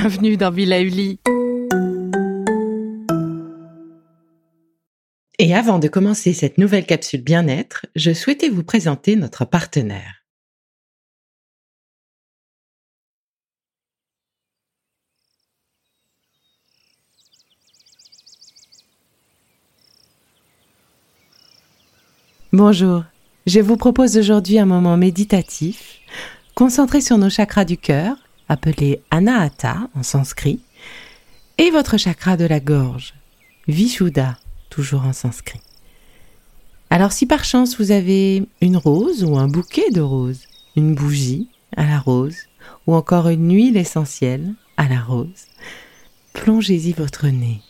bienvenue dans Villa Uli. Et avant de commencer cette nouvelle capsule bien-être, je souhaitais vous présenter notre partenaire. Bonjour, je vous propose aujourd'hui un moment méditatif, concentré sur nos chakras du cœur, appelés Anahata en sanskrit, et votre chakra de la gorge, Vishuddha, toujours en sanskrit. Alors si par chance vous avez une rose ou un bouquet de roses, une bougie à la rose, ou encore une huile essentielle à la rose, plongez-y votre nez.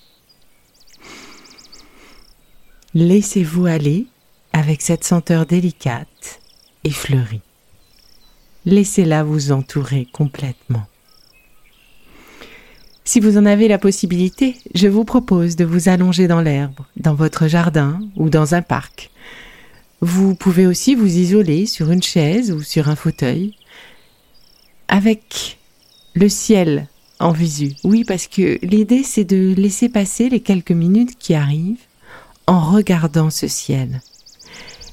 Laissez-vous aller avec cette senteur délicate et fleurie. Laissez-la vous entourer complètement. Si vous en avez la possibilité, je vous propose de vous allonger dans l'herbe, dans votre jardin ou dans un parc. Vous pouvez aussi vous isoler sur une chaise ou sur un fauteuil avec le ciel en visu. Oui, parce que l'idée c'est de laisser passer les quelques minutes qui arrivent en regardant ce ciel.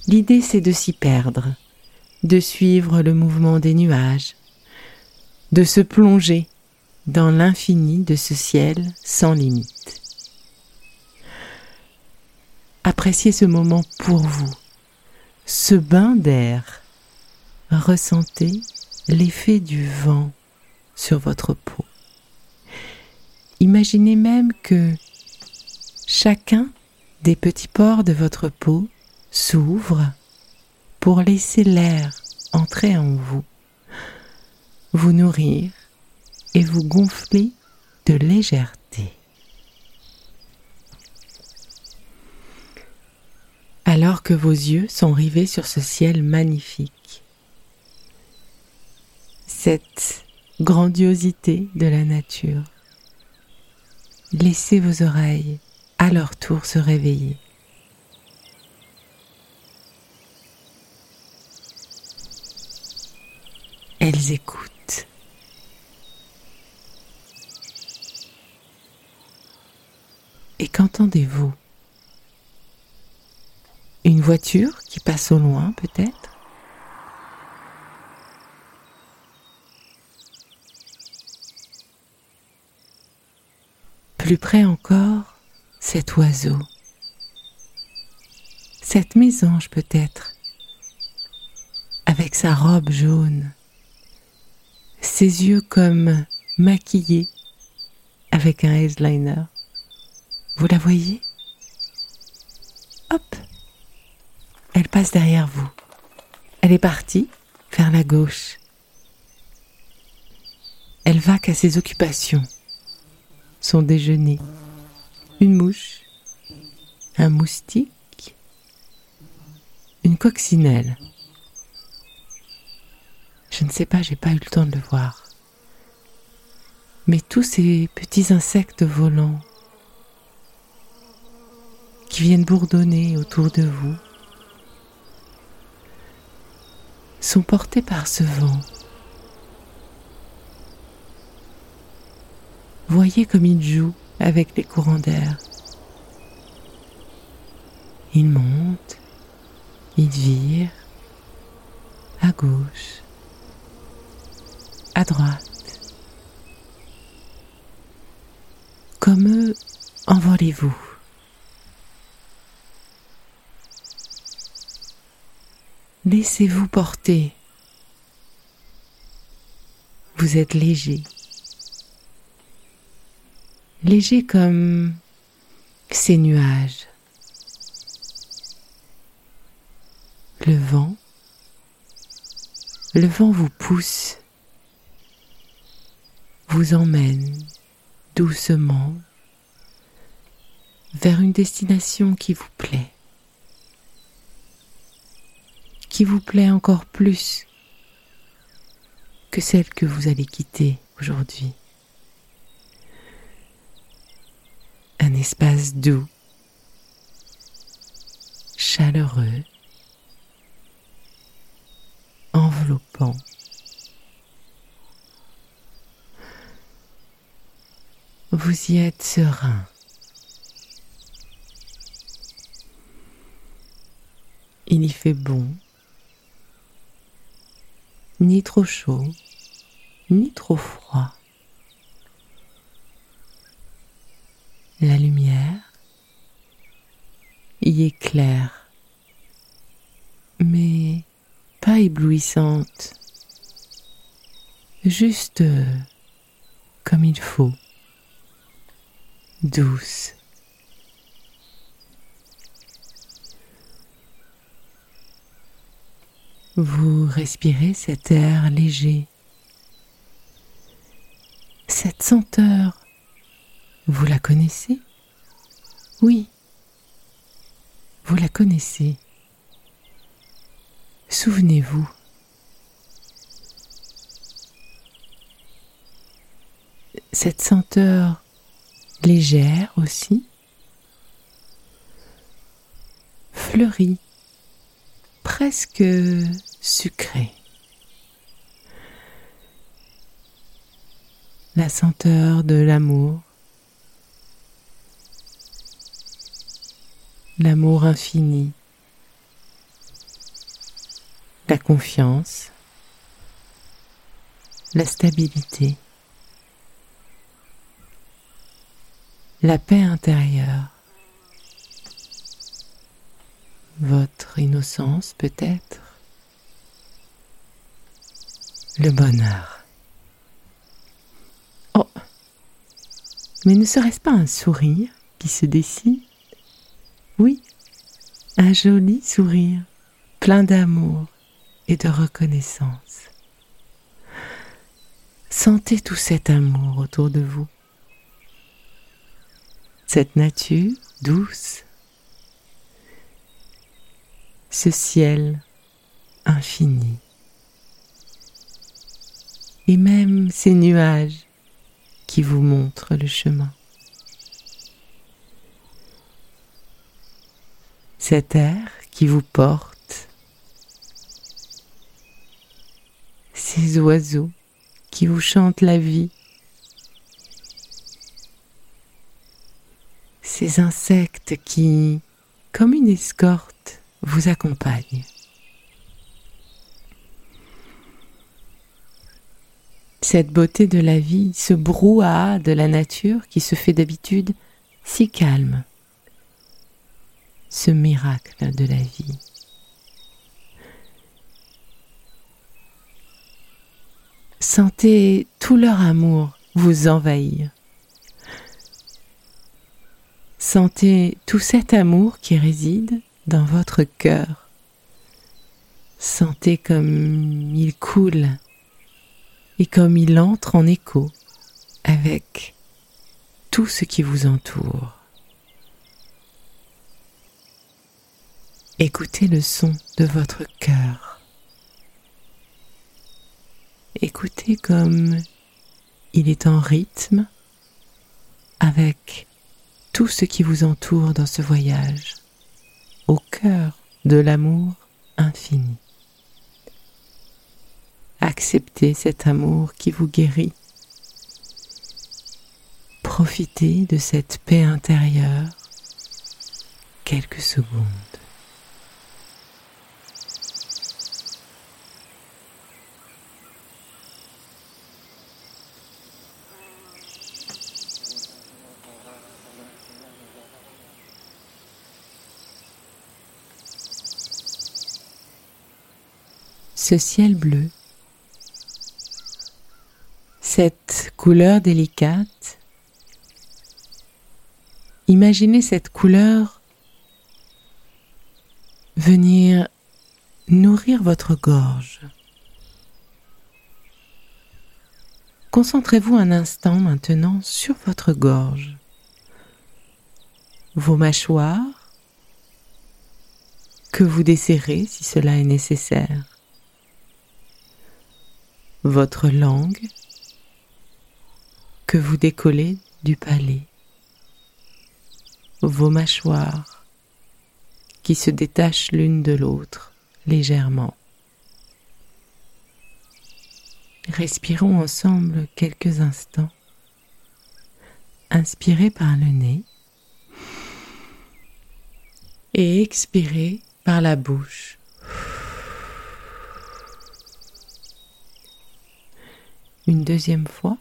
L'idée c'est de s'y perdre, de suivre le mouvement des nuages, de se plonger dans l'infini de ce ciel sans limite. Appréciez ce moment pour vous, ce bain d'air. Ressentez l'effet du vent sur votre peau. Imaginez même que chacun des petits pores de votre peau s'ouvre pour laisser l'air entrer en vous, vous nourrir et vous gonfler de légèreté. Alors que vos yeux sont rivés sur ce ciel magnifique, cette grandiosité de la nature, laissez vos oreilles à leur tour se réveiller. Elles écoutent. Et qu'entendez-vous? Une voiture qui passe au loin peut-être? Plus près encore, cet oiseau, cette mésange peut-être, avec sa robe jaune ses yeux comme maquillés avec un eyeliner. Vous la voyez? Hop Elle passe derrière vous. Elle est partie vers la gauche. Elle va qu'à ses occupations. Son déjeuner. Une mouche. Un moustique. Une coccinelle. Je ne sais pas, j'ai pas eu le temps de le voir. Mais tous ces petits insectes volants qui viennent bourdonner autour de vous sont portés par ce vent. Voyez comme ils jouent avec les courants d'air. Ils montent, ils virent à gauche, à droite. Comme eux, envolez-vous. Laissez-vous porter. Vous êtes léger. Léger comme ces nuages. Le vent, le vent vous pousse vous emmène doucement vers une destination qui vous plaît, qui vous plaît encore plus que celle que vous allez quitter aujourd'hui. Un espace doux, chaleureux, enveloppant. Vous y êtes serein. Il y fait bon, ni trop chaud, ni trop froid. La lumière y est claire, mais pas éblouissante, juste comme il faut, douce. Vous respirez cet air léger, cette senteur, vous la connaissez? Oui, vous la connaissez. Souvenez-vous. Cette senteur légère aussi, fleurie, presque sucrée. La senteur de l'amour, l'amour infini la confiance, la stabilité, la paix intérieure, votre innocence peut-être, le bonheur. Oh, mais ne serait-ce pas un sourire qui se dessine? Oui, un joli sourire, plein d'amour, et de reconnaissance. Sentez tout cet amour autour de vous, cette nature douce, ce ciel infini, et même ces nuages qui vous montrent le chemin. Cet air qui vous porte. Ces oiseaux qui vous chantent la vie, ces insectes qui, comme une escorte, vous accompagnent. Cette beauté de la vie, ce brouhaha de la nature qui se fait d'habitude si calme, ce miracle de la vie. Sentez tout leur amour vous envahir. Sentez tout cet amour qui réside dans votre cœur. Sentez comme il coule et comme il entre en écho avec tout ce qui vous entoure. Écoutez le son de votre cœur. Écoutez comme il est en rythme avec tout ce qui vous entoure dans ce voyage, au cœur de l'amour infini. Acceptez cet amour qui vous guérit. Profitez de cette paix intérieure quelques secondes. Ce ciel bleu, cette couleur délicate. Imaginez cette couleur venir nourrir votre gorge. Concentrez-vous un instant maintenant sur votre gorge, vos mâchoires, que vous desserrez si cela est nécessaire votre langue que vous décollez du palais, vos mâchoires qui se détachent l'une de l'autre légèrement. Respirons ensemble quelques instants inspirez par le nez et expirez par la bouche. Une deuxième fois.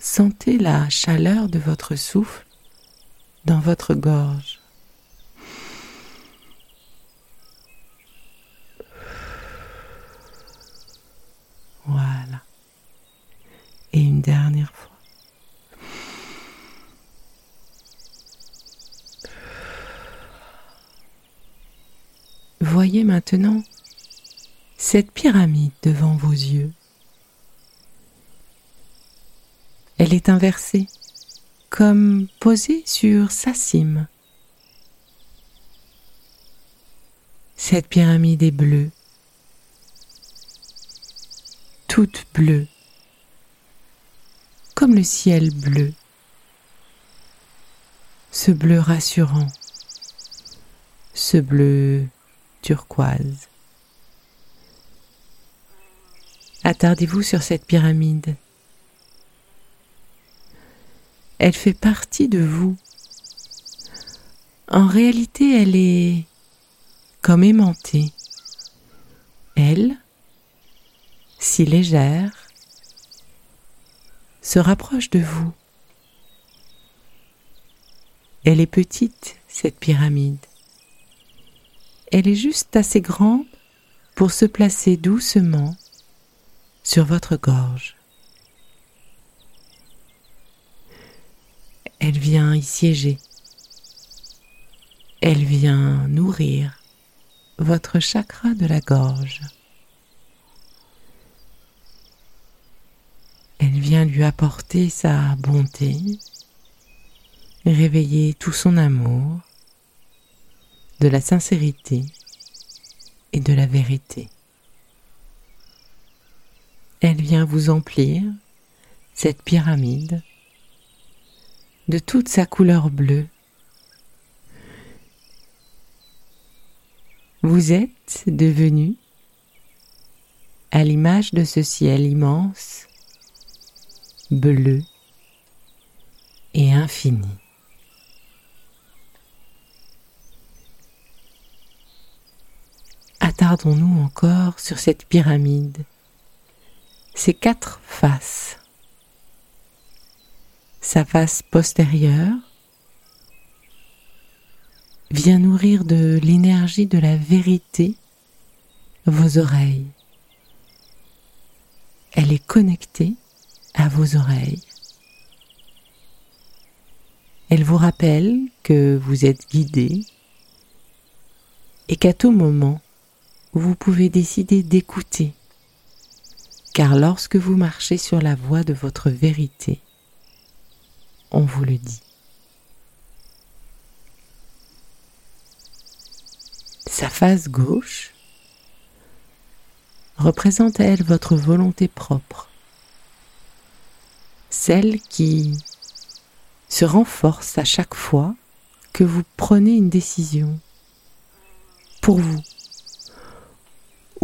Sentez la chaleur de votre souffle dans votre gorge. Voilà. Et une dernière fois. Voyez maintenant cette pyramide devant vos yeux. Elle est inversée, comme posée sur sa cime. Cette pyramide est bleue, toute bleue, comme le ciel bleu, ce bleu rassurant, ce bleu turquoise. Attardez-vous sur cette pyramide. Elle fait partie de vous. En réalité, elle est comme aimantée. Elle, si légère, se rapproche de vous. Elle est petite, cette pyramide. Elle est juste assez grande pour se placer doucement sur votre gorge. Elle vient y siéger. Elle vient nourrir votre chakra de la gorge. Elle vient lui apporter sa bonté, réveiller tout son amour, de la sincérité et de la vérité. Elle vient vous emplir cette pyramide de toute sa couleur bleue. Vous êtes devenu à l'image de ce ciel immense, bleu et infini. Attardons-nous encore sur cette pyramide, ces quatre faces sa face postérieure vient nourrir de l'énergie de la vérité vos oreilles. Elle est connectée à vos oreilles. Elle vous rappelle que vous êtes guidé et qu'à tout moment, vous pouvez décider d'écouter. Car lorsque vous marchez sur la voie de votre vérité, on vous le dit. Sa face gauche représente elle votre volonté propre, celle qui se renforce à chaque fois que vous prenez une décision pour vous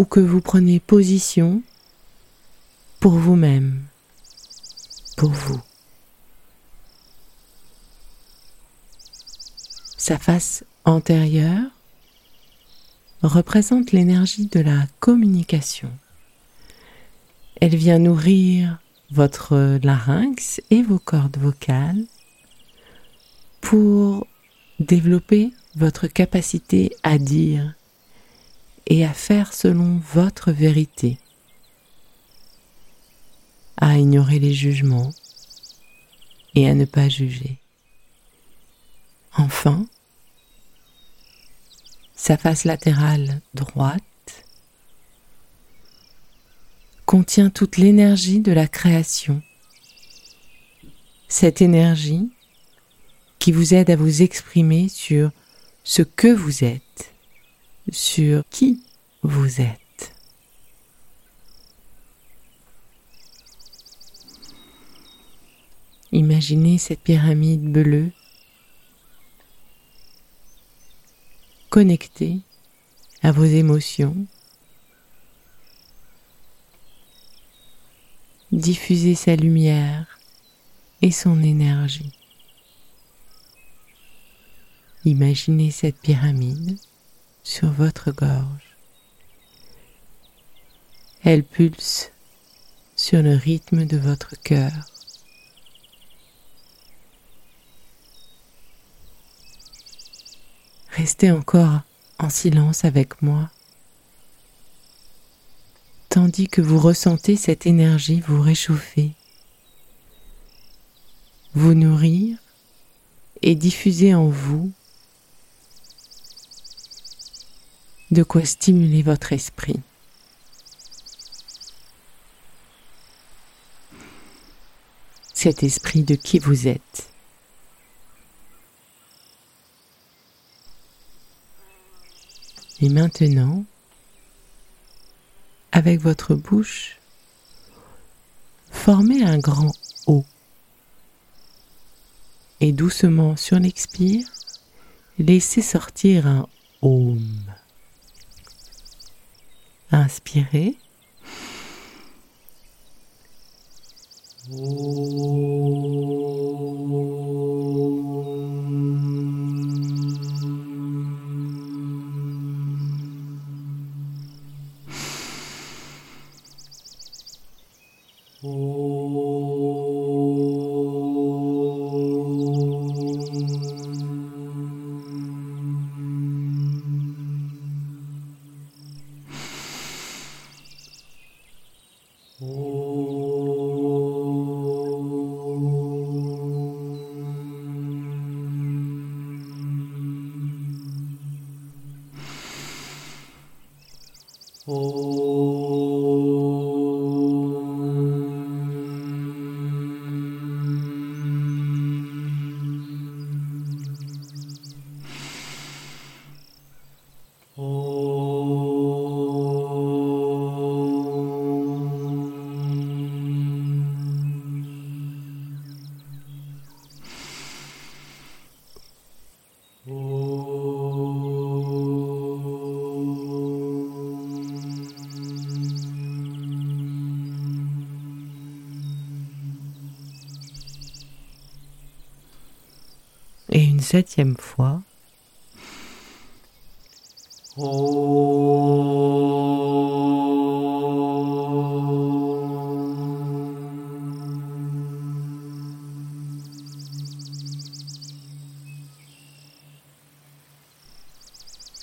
que vous prenez position pour vous-même, pour vous. Sa face antérieure représente l'énergie de la communication. Elle vient nourrir votre larynx et vos cordes vocales pour développer votre capacité à dire et à faire selon votre vérité, à ignorer les jugements et à ne pas juger. Enfin, sa face latérale droite contient toute l'énergie de la création. Cette énergie qui vous aide à vous exprimer sur ce que vous êtes, sur qui vous êtes. Imaginez cette pyramide bleue connectée à vos émotions. Diffusez sa lumière et son énergie. Imaginez cette pyramide sur votre gorge. Elle pulse sur le rythme de votre cœur. Restez encore en silence avec moi, tandis que vous ressentez cette énergie vous réchauffer, vous nourrir et diffuser en vous de quoi stimuler votre esprit. Cet esprit de qui vous êtes. Et maintenant, avec votre bouche, formez un grand O. Et doucement sur l'expire, laissez sortir un Om. Inspirez. et septième fois.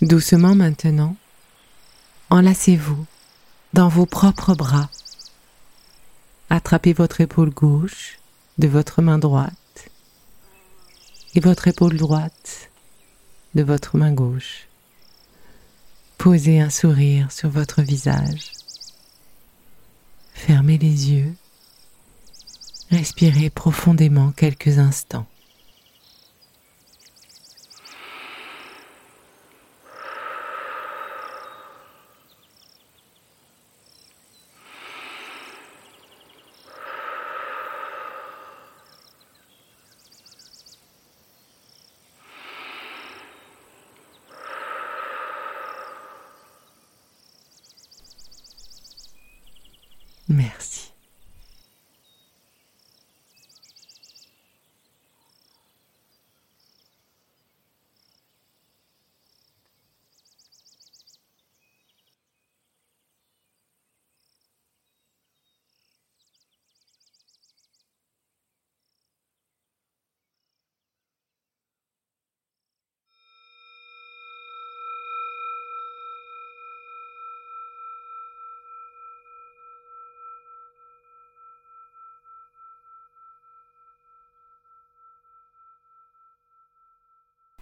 Doucement maintenant, enlacez-vous dans vos propres bras. Attrapez votre épaule gauche de votre main droite votre épaule droite de votre main gauche. Posez un sourire sur votre visage. Fermez les yeux. Respirez profondément quelques instants. Merci.